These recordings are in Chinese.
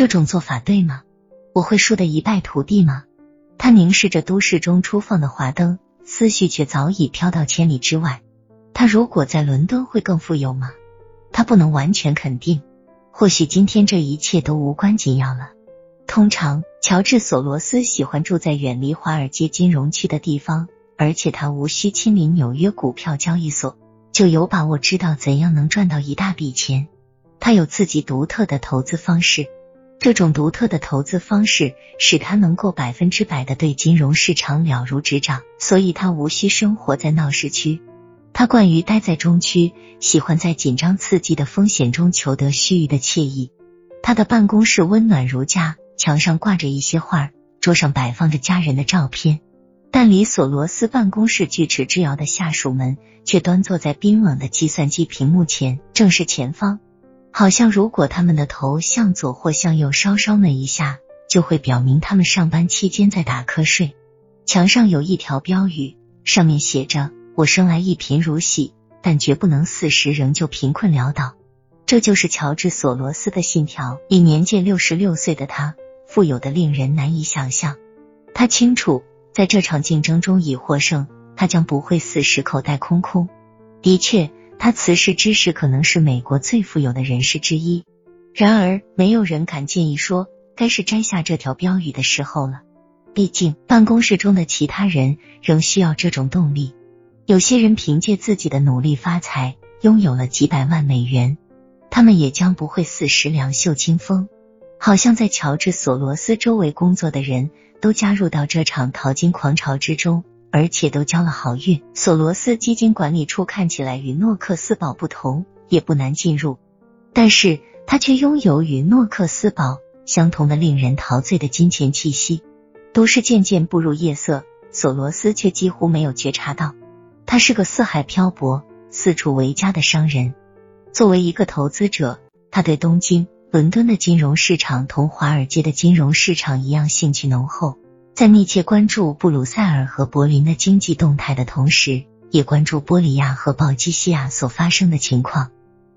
这种做法对吗？我会输得一败涂地吗？他凝视着都市中初放的华灯，思绪却早已飘到千里之外。他如果在伦敦会更富有吗？他不能完全肯定。或许今天这一切都无关紧要了。通常，乔治·索罗斯喜欢住在远离华尔街金融区的地方，而且他无需亲临纽约股票交易所，就有把握知道怎样能赚到一大笔钱。他有自己独特的投资方式，这种独特的投资方式使他能够百分之百的对金融市场了如指掌，所以他无需生活在闹市区。他惯于待在中区，喜欢在紧张刺激的风险中求得须臾的惬意。他的办公室温暖如家，墙上挂着一些画，桌上摆放着家人的照片。但离索罗斯办公室锯齿之遥的下属们却端坐在冰冷的计算机屏幕前，正是前方。好像如果他们的头向左或向右稍稍挪一下，就会表明他们上班期间在打瞌睡。墙上有一条标语，上面写着。我生来一贫如洗，但绝不能四十仍旧贫困潦倒。这就是乔治·索罗斯的信条。已年届六十六岁的他，富有的令人难以想象。他清楚，在这场竞争中已获胜，他将不会死时口袋空空。的确，他辞世之时可能是美国最富有的人士之一。然而，没有人敢建议说，该是摘下这条标语的时候了。毕竟，办公室中的其他人仍需要这种动力。有些人凭借自己的努力发财，拥有了几百万美元，他们也将不会四时两袖清风。好像在乔治·索罗斯周围工作的人都加入到这场淘金狂潮之中，而且都交了好运。索罗斯基金管理处看起来与诺克斯堡不同，也不难进入，但是他却拥有与诺克斯堡相同的令人陶醉的金钱气息。都市渐渐步入夜色，索罗斯却几乎没有觉察到。他是个四海漂泊、四处为家的商人。作为一个投资者，他对东京、伦敦的金融市场同华尔街的金融市场一样兴趣浓厚。在密切关注布鲁塞尔和柏林的经济动态的同时，也关注波里亚和鲍基西亚所发生的情况。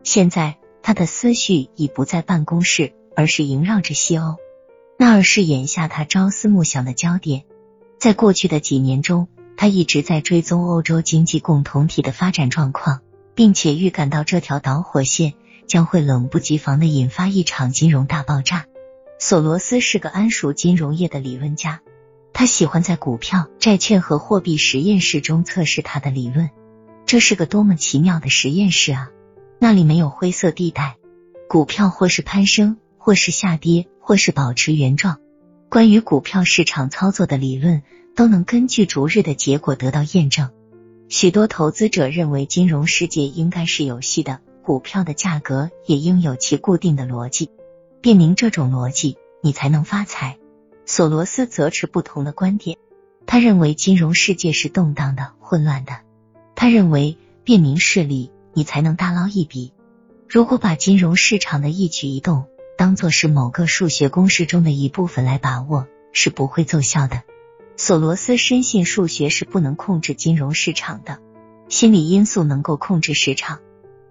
现在，他的思绪已不在办公室，而是萦绕着西欧。那儿是眼下他朝思暮想的焦点。在过去的几年中。他一直在追踪欧洲经济共同体的发展状况，并且预感到这条导火线将会冷不及防的引发一场金融大爆炸。索罗斯是个谙熟金融业的理论家，他喜欢在股票、债券和货币实验室中测试他的理论。这是个多么奇妙的实验室啊！那里没有灰色地带，股票或是攀升，或是下跌，或是保持原状。关于股票市场操作的理论。都能根据逐日的结果得到验证。许多投资者认为金融世界应该是有序的，股票的价格也应有其固定的逻辑。辨明这种逻辑，你才能发财。索罗斯则持不同的观点，他认为金融世界是动荡的、混乱的。他认为辨明事理，你才能大捞一笔。如果把金融市场的一举一动当做是某个数学公式中的一部分来把握，是不会奏效的。索罗斯深信数学是不能控制金融市场的，心理因素能够控制市场。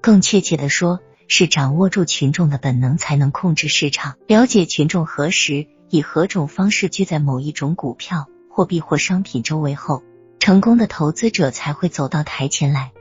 更确切的说，是掌握住群众的本能才能控制市场。了解群众何时以何种方式聚在某一种股票、货币或商品周围后，成功的投资者才会走到台前来。